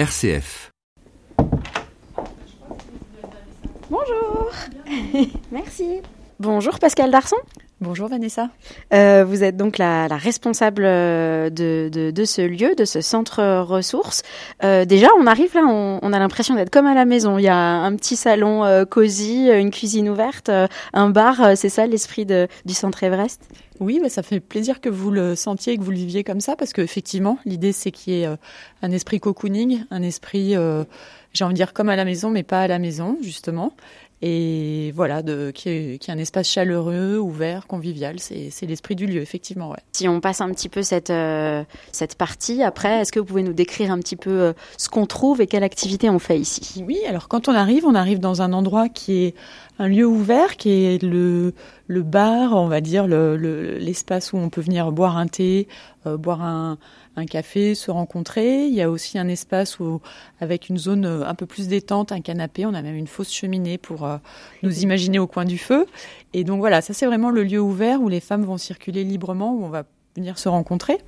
RCF. Bonjour. Merci. Bonjour Pascal Darson. Bonjour Vanessa. Euh, vous êtes donc la, la responsable euh, de, de, de, ce lieu, de ce centre ressources. Euh, déjà, on arrive là, on, on a l'impression d'être comme à la maison. Il y a un petit salon euh, cosy, une cuisine ouverte, un bar. c'est ça l'esprit du centre Everest? Oui, bah, ça fait plaisir que vous le sentiez et que vous le viviez comme ça, parce qu'effectivement, l'idée c'est qu'il y ait un esprit cocooning, un esprit, j'ai envie de dire comme à la maison, mais pas à la maison justement et voilà, de, qui, est, qui est un espace chaleureux, ouvert, convivial. C'est l'esprit du lieu, effectivement. Ouais. Si on passe un petit peu cette, euh, cette partie, après, est-ce que vous pouvez nous décrire un petit peu euh, ce qu'on trouve et quelle activité on fait ici? Oui, alors quand on arrive, on arrive dans un endroit qui est un lieu ouvert, qui est le, le bar, on va dire, l'espace le, où on peut venir boire un thé, euh, boire un, un café, se rencontrer. Il y a aussi un espace où, avec une zone euh, un peu plus détente, un canapé. On a même une fausse cheminée pour euh, nous imaginer au coin du feu. Et donc voilà, ça c'est vraiment le lieu ouvert où les femmes vont circuler librement, où on va venir se rencontrer.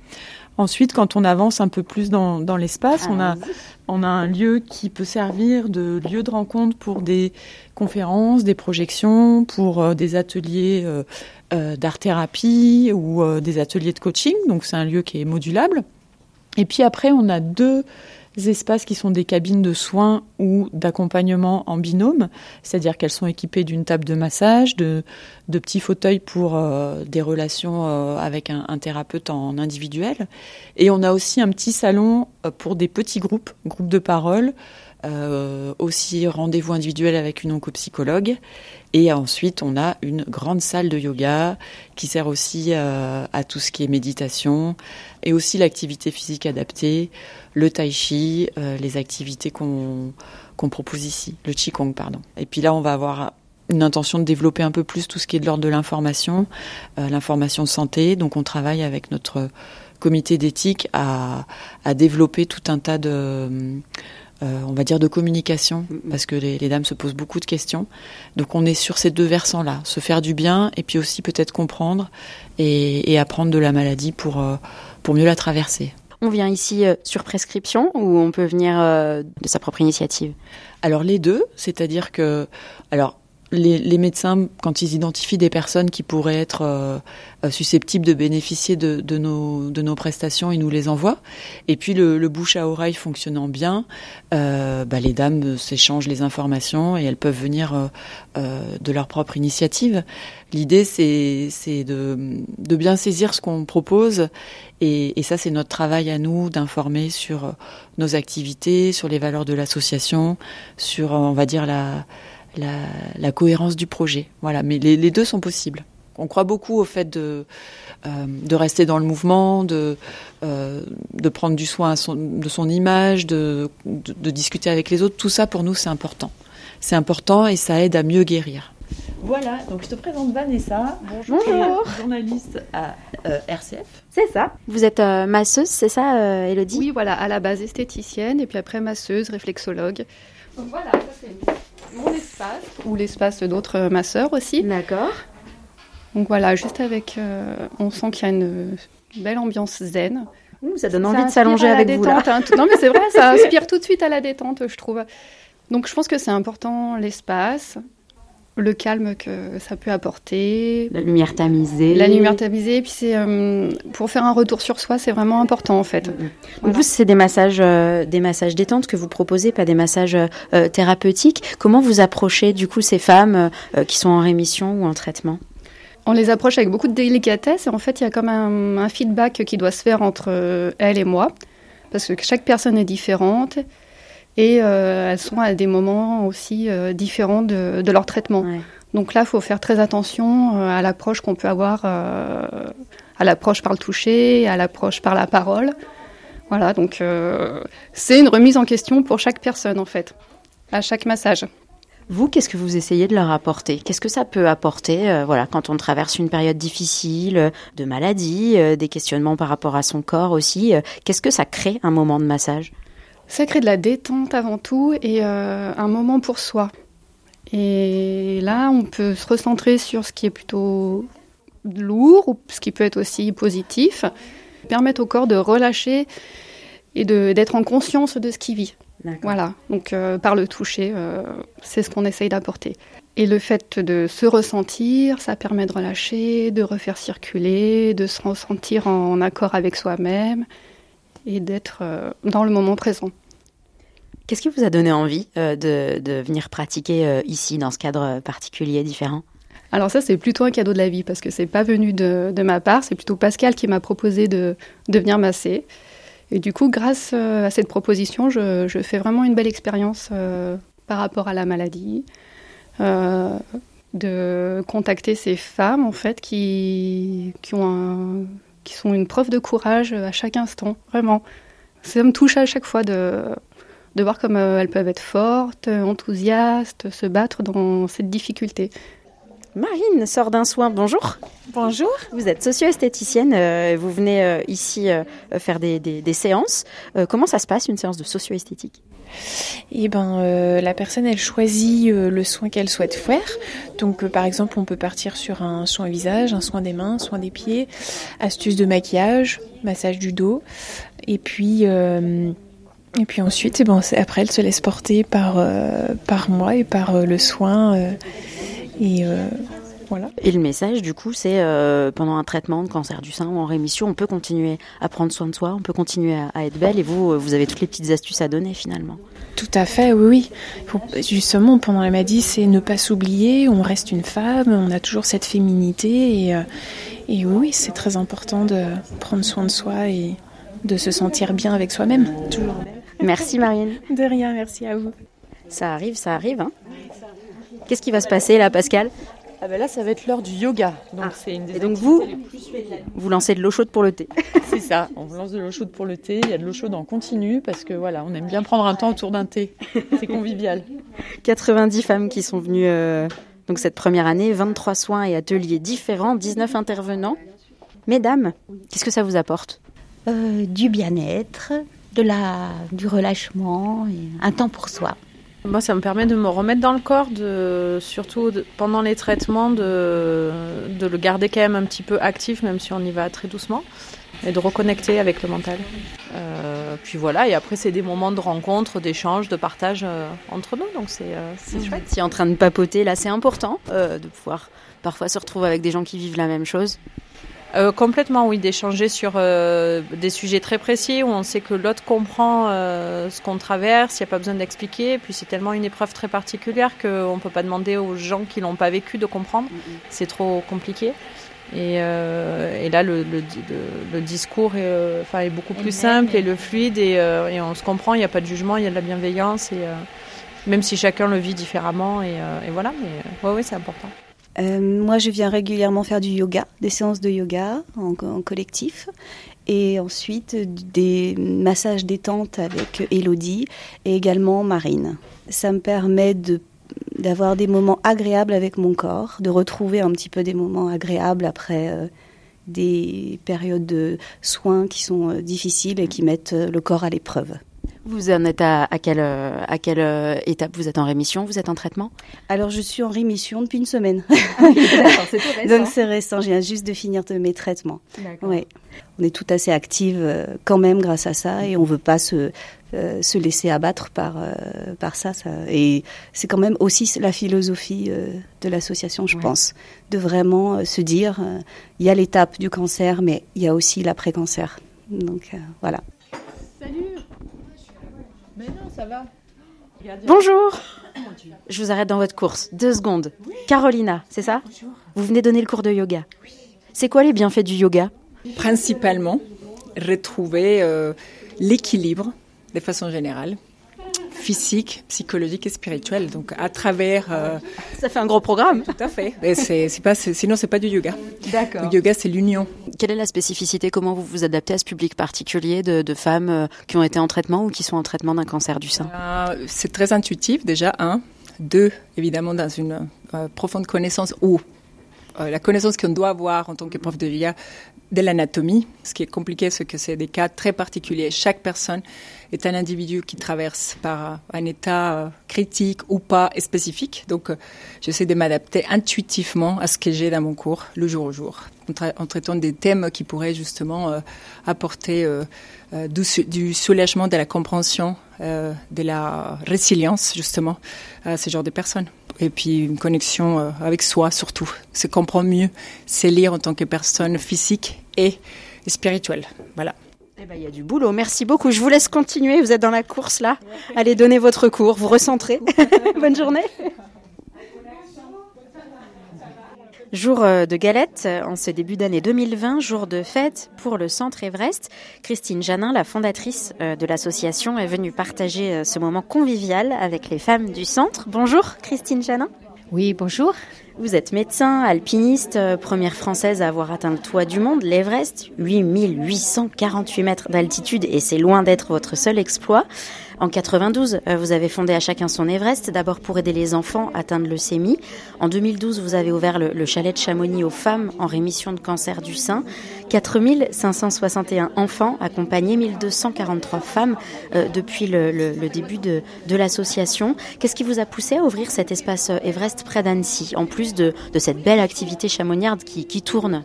Ensuite, quand on avance un peu plus dans, dans l'espace, on a, on a un lieu qui peut servir de lieu de rencontre pour des conférences, des projections, pour euh, des ateliers euh, euh, d'art-thérapie ou des ateliers de coaching. Donc c'est un lieu qui est modulable. Et puis après, on a deux espaces qui sont des cabines de soins ou d'accompagnement en binôme, c'est-à-dire qu'elles sont équipées d'une table de massage, de, petits fauteuils pour euh, des relations euh, avec un, thérapeute en individuel. Et on a aussi un petit salon euh, pour des petits groupes, groupes de parole, aussi rendez-vous individuel avec une oncopsychologue. Et ensuite, on a une grande salle de yoga qui sert aussi euh, à tout ce qui est méditation et aussi l'activité physique adaptée, le tai chi, euh, les activités qu'on propose ici, le qigong pardon. Et puis là, on va avoir une intention de développer un peu plus tout ce qui est de l'ordre de l'information, euh, l'information santé. Donc on travaille avec notre comité d'éthique à, développer tout un tas de on va dire de communication, parce que les, les, dames se posent beaucoup de questions. Donc on est sur ces deux versants-là, se faire du bien et puis aussi peut-être comprendre et, et, apprendre de la maladie pour, euh, pour mieux la traverser. On vient ici euh, sur prescription ou on peut venir euh, de sa propre initiative? Alors les deux, c'est-à-dire que alors les, médecins, quand ils identifient des personnes qui pourraient être euh, susceptibles de bénéficier de, nos, prestations, ils nous les envoient. Et puis le, bouche à oreille fonctionnant bien, euh, bah, les dames s'échangent les informations et elles peuvent venir euh, euh de leur propre initiative. L'idée, c'est de, de bien saisir ce qu'on propose et, et ça, c'est notre travail à nous d'informer sur nos activités, sur les valeurs de l'association, sur, on va dire, la la, la, cohérence du projet. Voilà, mais les, les, deux sont possibles. On croit beaucoup au fait de, euh, de rester dans le mouvement, de, euh, de prendre du soin son, de son image, de, de, de, discuter avec les autres. Tout ça, pour nous, c'est important. C'est important et ça aide à mieux guérir. Voilà, donc je te présente Vanessa. Bonjour. Bonjour. Journaliste à euh, RCF. C'est ça. Vous êtes euh, masseuse, c'est ça, euh, Elodie? Oui, voilà, à la base esthéticienne et puis après masseuse, réflexologue. Donc voilà, ça c'est mon espace ou l'espace d'autres masseurs aussi. D'accord. Donc voilà, juste avec, euh, on sent qu'il y a une belle ambiance zen. Ouh, ça donne envie ça de s'allonger avec détente, vous là. Hein, tout, non mais c'est vrai, ça inspire tout de suite à la détente, je trouve. Donc je pense que c'est important l'espace, le calme que ça peut apporter. La lumière tamisée. La lumière tamisée. Puis c'est euh, pour faire un retour sur soi, c'est vraiment important en fait. Mm -hmm. voilà. Vous, c'est des massages, euh, des massages détente que vous proposez, pas des massages euh, thérapeutiques. Comment vous approchez du coup ces femmes euh, qui sont en rémission ou en traitement? On les approche avec beaucoup de délicatesse et en fait il y a comme un, un feedback qui doit se faire entre elle et moi parce que chaque personne est différente et euh, elles sont à des moments aussi euh, différents de, de, leur traitement. Ouais. Donc là, il faut faire très attention euh, à l'approche qu'on peut avoir, à l'approche par le toucher, à l'approche par la parole. Voilà, donc c'est une remise en question pour chaque personne en fait, à chaque massage. Vous, qu'est-ce que vous essayez de leur apporter? Qu'est-ce que ça peut apporter euh, voilà, quand on traverse une période difficile, de maladie, euh, des questionnements par rapport à son corps aussi Qu'est-ce que ça crée un moment de massage? Ça crée de la détente avant tout et euh, un moment pour soi. Et là, on peut se recentrer sur ce qui est plutôt lourd ou ce qui peut être aussi positif, permettre au corps de relâcher et d'être en conscience de ce qu'il vit. Voilà, donc euh, par le toucher, euh, c'est ce qu'on essaye d'apporter. Et le fait de se ressentir, ça permet de relâcher, de refaire circuler, de se ressentir en accord avec soi-même et d'être euh, dans le moment présent. Qu'est-ce qui vous a donné envie de, de, venir pratiquer ici, dans ce cadre particulier, différent? Alors ça, c'est plutôt un cadeau de la vie parce que c'est pas venu de, de ma part. C'est plutôt Pascal qui m'a proposé de, de venir masser. Et du coup, grâce euh, à cette proposition, je, fais vraiment une belle expérience euh, par rapport à la maladie, euh, de contacter ces femmes en fait qui, qui, ont qui sont une preuve de courage à chaque instant, vraiment. Ça me touche à chaque fois de, de voir comme elles peuvent être fortes, enthousiastes, se battre dans cette difficulté. Marine sort d'un soin. Bonjour. Bonjour. Vous êtes socio-esthéticienne. Euh, vous venez euh, ici euh, faire des, séances. comment ça se passe une séance de socio-esthétique? Eh ben, la personne, elle choisit le soin qu'elle souhaite faire. Donc, par exemple, on peut partir sur un soin visage, un soin des mains, un soin des pieds, astuces de maquillage, massage du dos, et puis. Et puis ensuite, eh ben, après, elle se laisse porter par, par moi et par le soin et euh, voilà. Et le message, du coup, c'est euh, pendant un traitement de cancer du sein ou en rémission, on peut continuer à prendre soin de soi, on peut continuer à, être belle. Et vous, euh, vous avez toutes les petites astuces à donner finalement. Tout à fait, oui, oui. justement, pendant la maladie, c'est ne pas s'oublier. On reste une femme, on a toujours cette féminité. Et, et oui, c'est très important de prendre soin de soi et de se sentir bien avec soi-même. Merci Marine. De rien, merci à vous. Ça arrive, ça arrive. Hein Qu'est-ce qui va se passer là, Pascal? Ah ben là, ça va être l'heure du yoga. Donc, ah. c'est une des Et donc vous, vous lancez de l'eau chaude pour le thé. c'est ça, on lance de l'eau chaude pour le thé. Il y a de l'eau chaude en continu parce que voilà, on aime bien prendre un temps autour d'un thé. C'est convivial. 90 femmes qui sont venues euh, donc cette première année, 23 soins et ateliers différents, 19 intervenants. Mesdames, qu'est-ce que ça vous apporte? Euh, Du bien-être, de la, du relâchement, et un temps pour soi. Moi, ça me permet de me remettre dans le corps, de, surtout pendant les traitements, de, de, le garder quand même un petit peu actif, même si on y va très doucement, et de reconnecter avec le mental. Euh, puis voilà, et après, c'est des moments de rencontre, d'échange, de partage euh, entre nous, donc c'est euh, mmh. chouette. Si en train de papoter, là, c'est important de pouvoir parfois se retrouver avec des gens qui vivent la même chose. Euh, complètement, oui, d'échanger sur euh, des sujets très précis où on sait que l'autre comprend euh, ce qu'on traverse, il n'y a pas besoin d'expliquer. Puis c'est tellement une épreuve très particulière qu'on ne peut pas demander aux gens qui l'ont pas vécu de comprendre. C'est trop compliqué. Et, et là, le, le, le, discours est, enfin, est beaucoup plus simple et le fluide et, et on se comprend, il n'y a pas de jugement, il y a de la bienveillance. Et, même si chacun le vit différemment. Et, et voilà, mais ouais, ouais, c'est important. Euh, moi, je viens régulièrement faire du yoga, des séances de yoga en, collectif. Et ensuite, des massages détente avec Elodie et également Marine. Ça me permet de d'avoir des moments agréables avec mon corps, de retrouver un petit peu des moments agréables après euh, des périodes de soins qui sont euh, difficiles et qui mettent le corps à l'épreuve. Vous en êtes à, quelle, à quelle euh, étape? Vous êtes en rémission? Vous êtes en traitement? Alors, je suis en rémission depuis une semaine. Ah c'est récent. Donc, c'est récent. Je viens juste de finir mes traitements. Ouais. On est tout assez active euh, quand même grâce à ça et on ne veut pas se, euh, se laisser abattre par, par ça, ça. Et c'est quand même aussi la philosophie de l'association, je pense, de vraiment se dire il y a l'étape du cancer, mais il y a aussi l'après-cancer. Donc, voilà. Bonjour. Je vous arrête dans votre course. Deux secondes. Carolina, c'est ça Vous venez donner le cours de yoga. C'est quoi les bienfaits du yoga Principalement, retrouver euh, l'équilibre de façon générale physique, psychologique et spirituelle. Donc à travers. Euh, Ça fait un gros programme. Tout à fait. Et c'est, pas, sinon c'est pas du yoga. D'accord. Le yoga c'est l'union. Quelle est la spécificité? Comment vous vous adaptez à ce public particulier de, femmes euh, qui ont été en traitement ou qui sont en traitement d'un cancer du sein? Euh, C'est très intuitif déjà un. Deux, évidemment dans une profonde connaissance ou la connaissance qu'on doit avoir en tant que prof de yoga de l'anatomie. Ce qui est compliqué, c'est que c'est des cas très particuliers. Chaque personne est un individu qui traverse par un état euh, critique ou pas spécifique. Donc, euh, j'essaie de m'adapter intuitivement à ce que j'ai dans mon cours le jour au jour. en, traitant des thèmes qui pourraient justement apporter du, soulagement, de la compréhension, de la résilience justement à ce genre de personnes. Et puis une connexion avec soi surtout, se comprendre mieux, se lire en tant que personne physique et spirituelle. Voilà. Eh ben, il y a du boulot. Merci beaucoup. Je vous laisse continuer. Vous êtes dans la course là. Allez donner votre cours. Vous recentrez. Bonne journée. Jour euh, de galette en ce début d'année 2020, jour de fête pour le Centre Everest. Christine Janin, la fondatrice euh, de l'association, est venue partager euh, ce moment convivial avec les femmes du centre. Bonjour Christine Janin. Oui, bonjour. Vous êtes médecin, alpiniste, euh, première française à avoir atteint le toit du monde, l'Everest, 8848 mètres d'altitude et c'est loin d'être votre seul exploit. En 92, euh, vous avez fondé à chacun son Everest, d'abord pour aider les enfants à atteindre le SEMI. En 2012, vous avez ouvert le, chalet de Chamonix aux femmes en rémission de cancer du sein. 4561 enfants accompagnés, 1243 femmes euh, depuis le, début de, l'association. Qu'est-ce qui vous a poussé à ouvrir cet espace euh, Everest près d'Annecy, en plus de, cette belle activité chamoniarde qui tourne?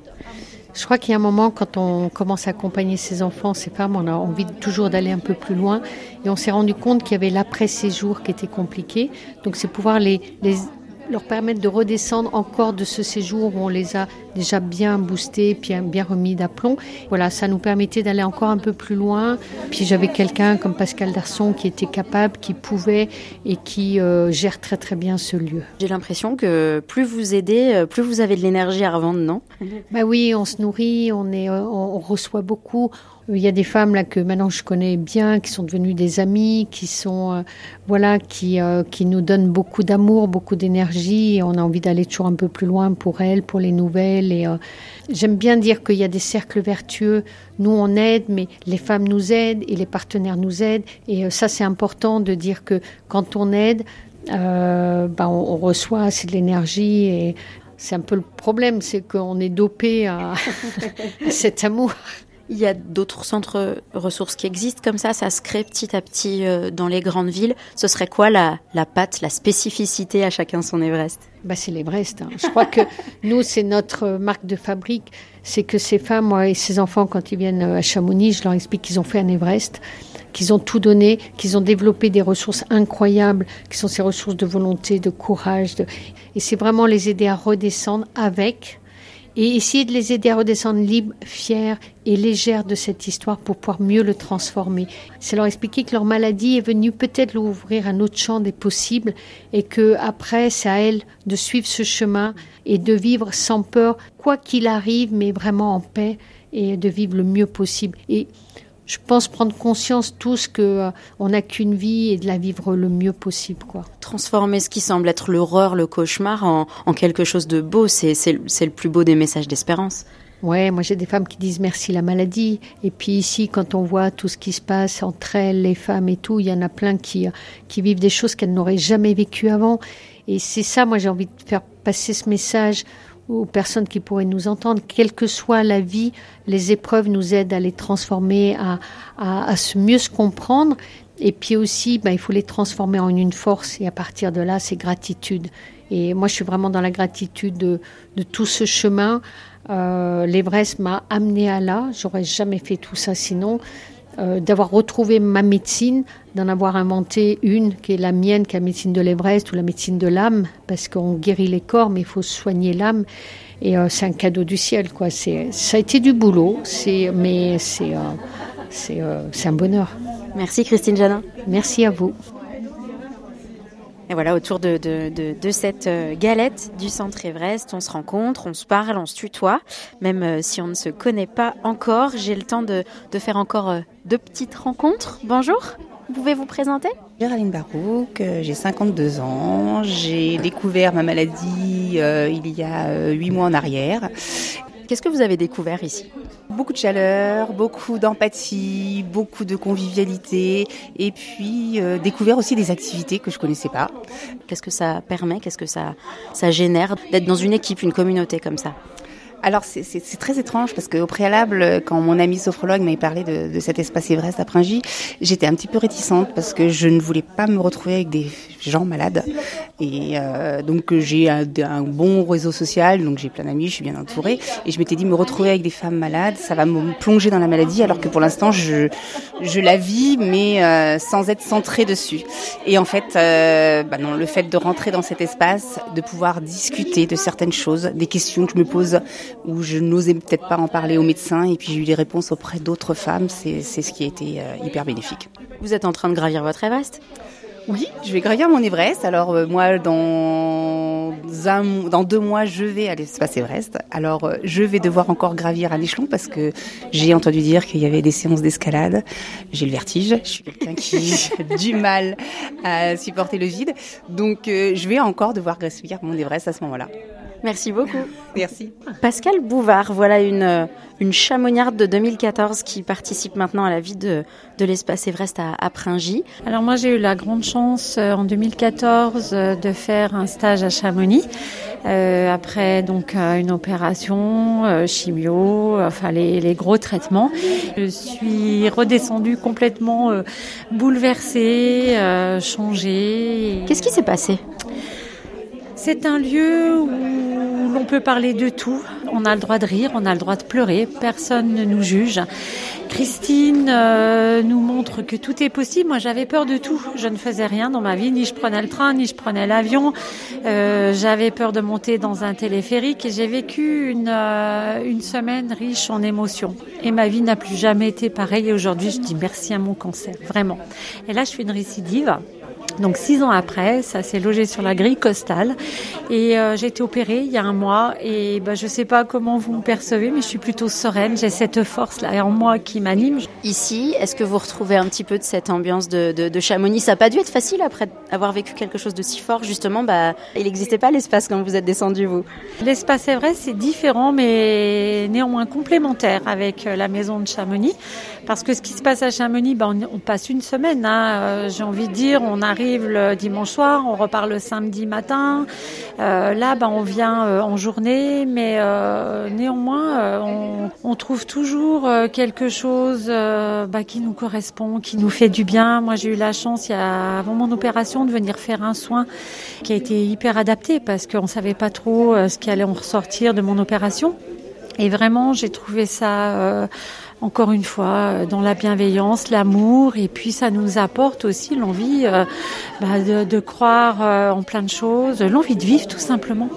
Je crois qu'il y a un moment, quand on commence à accompagner ces enfants, ces femmes, on a envie toujours d'aller un peu plus loin. Et on s'est rendu compte qu'il y avait l'après-séjour qui était compliqué. Donc c'est pouvoir les leur permettre de redescendre encore de ce séjour où on les a déjà bien boostés, bien, bien remis d'aplomb. Voilà, ça nous permettait d'aller encore un peu plus loin. Puis j'avais quelqu'un comme Pascal Darson qui était capable, qui pouvait et qui euh, gère très très bien ce lieu. J'ai l'impression que plus vous aidez, euh, plus vous avez de l'énergie à revendre, non? Bah oui, on se nourrit, on, est, euh, on reçoit beaucoup. Il y a des femmes là que maintenant je connais bien, qui sont devenues des amies, qui sont euh, voilà, qui euh, qui nous donnent beaucoup d'amour, beaucoup d'énergie. On a envie d'aller toujours un peu plus loin pour elles, pour les nouvelles. Euh, j'aime bien dire qu'il y a des cercles vertueux. Nous on aide, mais les femmes nous aident et les partenaires nous aident. Et ça c'est important de dire que quand on aide, ben, on, reçoit assez de l'énergie et c'est un peu le problème, c'est qu'on est dopé à cet amour. Il y a d'autres centres ressources qui existent comme ça, ça se crée petit à petit euh, dans les grandes villes. Ce serait quoi la, la patte, la spécificité à chacun son Everest? Bah, C'est l'Everest. Hein. Je crois que nous, c'est notre marque de fabrique. C'est que ces femmes et ces enfants, quand ils viennent à Chamonix, je leur explique qu'ils ont fait un Everest, qu'ils ont tout donné, qu'ils ont développé des ressources incroyables, qui sont ces ressources de volonté, de courage. De... Et c'est vraiment les aider à redescendre avec et essayer de les aider à redescendre libres, fiers et légères de cette histoire pour pouvoir mieux le transformer. C'est leur expliquer que leur maladie est venue peut-être leur ouvrir un autre champ des possibles et que après c'est à elles de suivre ce chemin et de vivre sans peur, quoi qu'il arrive, mais vraiment en paix et de vivre le mieux possible. Et je pense prendre conscience tous que euh, on n'a qu'une vie et de la vivre le mieux possible, quoi. Transformer ce qui semble être l'horreur, le cauchemar en, quelque chose de beau, c'est le plus beau des messages d'espérance. Ouais, moi j'ai des femmes qui disent merci la maladie. Et puis ici, quand on voit tout ce qui se passe entre elles, les femmes et tout, il y en a plein qui, qui vivent des choses qu'elles n'auraient jamais vécues avant. Et c'est ça, moi j'ai envie de faire passer ce message aux personnes qui pourraient nous entendre, quelle que soit la vie, les épreuves nous aident à les transformer, à, à, se mieux se comprendre. Et puis aussi, ben, il faut les transformer en une force. Et à partir de là, c'est gratitude. Et moi, je suis vraiment dans la gratitude de, de tout ce chemin. Euh, L'Everest m'a amené à là. J'aurais jamais fait tout ça sinon. Euh, d'avoir retrouvé ma médecine, d'en avoir inventé une qui est la mienne, qui est la médecine de l'Everest ou la médecine de l'âme, parce qu'on guérit les corps, mais il faut soigner l'âme. Et euh, c'est un cadeau du ciel, quoi. C'est, ça a été du boulot, c'est, mais c'est, euh, c'est, c'est un bonheur. Merci Christine Janin. Merci à vous. Et voilà, autour de, de, de, cette euh, galette du centre Everest, on se rencontre, on se parle, on se tutoie, même euh, si on ne se connaît pas encore. J'ai le temps de, de faire encore euh, deux petites rencontres. Bonjour, vous pouvez vous présenter Géraldine Barouk, j'ai 52 ans, j'ai découvert ma maladie il y a huit mois en arrière Qu'est-ce que vous avez découvert ici? Beaucoup de chaleur, beaucoup d'empathie, beaucoup de convivialité et puis euh, découvert aussi des activités que je connaissais pas. Qu'est-ce que ça permet? Qu'est-ce que ça, ça génère? D'être dans une équipe, une communauté comme ça? Alors c'est très étrange parce qu'au préalable, quand mon ami sophrologue m'avait parlé de, de, cet espace Everest à Pringy, j'étais un petit peu réticente parce que je ne voulais pas me retrouver avec des gens malades. Et euh, donc j'ai un, un, bon réseau social, donc j'ai plein d'amis, je suis bien entourée. Et je m'étais dit me retrouver avec des femmes malades, ça va me plonger dans la maladie, alors que pour l'instant je, je la vis, mais euh, sans être centrée dessus. Et en fait, euh, bah non, le fait de rentrer dans cet espace, de pouvoir discuter de certaines choses, des questions que je me pose où je n'osais peut-être pas en parler aux médecins et puis j'ai eu des réponses auprès d'autres femmes. C'est ce qui a été euh, hyper bénéfique. Vous êtes en train de gravir votre Everest? Oui, je vais gravir mon Everest. Alors euh, moi, dans un, dans deux mois, je vais à l'espace Everest. Alors euh, je vais devoir encore gravir un échelon parce que j'ai entendu dire qu'il y avait des séances d'escalade. J'ai le vertige. Je suis quelqu'un qui a du mal à supporter le vide, donc je vais encore devoir gravir mon Everest à ce moment-là. Merci beaucoup. Merci. Pascal Bouvard, voilà une, euh, une chamonniarde de 2014 qui participe maintenant à la vie de, de l'espace Everest à, à Pringy. Alors moi j'ai eu la grande chance euh, en 2014 euh, de faire un stage à Chamonix. Euh, après donc une opération, euh, chimio, enfin les, les, gros traitements. Je suis redescendue complètement euh, bouleversée, changée. Qu'est-ce qui s'est passé? C'est un lieu où l'on peut parler de tout. On a le droit de rire, on a le droit de pleurer, personne ne nous juge. Christine euh, nous montre que tout est possible. Moi, j'avais peur de tout. Je ne faisais rien dans ma vie, ni je prenais le train, ni je prenais l'avion. Euh, j'avais peur de monter dans un téléphérique et j'ai vécu une, euh, une semaine riche en émotions. Et ma vie n'a plus jamais été pareille. Et aujourd'hui, je dis merci à mon cancer, vraiment. Et là, je suis une récidive. Donc six ans après, ça s'est logé sur la grille costale et euh, j'ai été opérée il y a un mois et ben, je sais pas comment vous me percevez, mais je suis plutôt sereine. J'ai cette force là en moi qui m'anime. Ici, est-ce que vous retrouvez un petit peu de cette ambiance de, de, de Chamonix? Ça n'a pas dû être facile après avoir vécu quelque chose de si fort. Justement, bah, il n'existait pas l'espace quand vous êtes descendu vous. L'espace c'est vrai, c'est différent, mais néanmoins complémentaire avec euh, la maison de Chamonix, parce que ce qui se passe à Chamonix, on, on passe une semaine. Hein, euh, J'ai envie de dire, on arrive le dimanche soir, on repart le samedi matin. Euh, là, ben, on vient euh, en journée, mais euh, néanmoins, on, trouve toujours quelque chose bah, qui nous correspond, qui nous fait du bien. Moi, j'ai eu la chance, il y a, avant mon opération, de venir faire un soin qui a été hyper adapté parce qu'on savait pas trop ce qui allait en ressortir de mon opération. Et vraiment, j'ai trouvé ça encore une fois, euh, dans la bienveillance, l'amour, et puis ça nous apporte aussi l'envie euh, bah, de, de, croire euh, en plein de choses, l'envie de vivre tout simplement.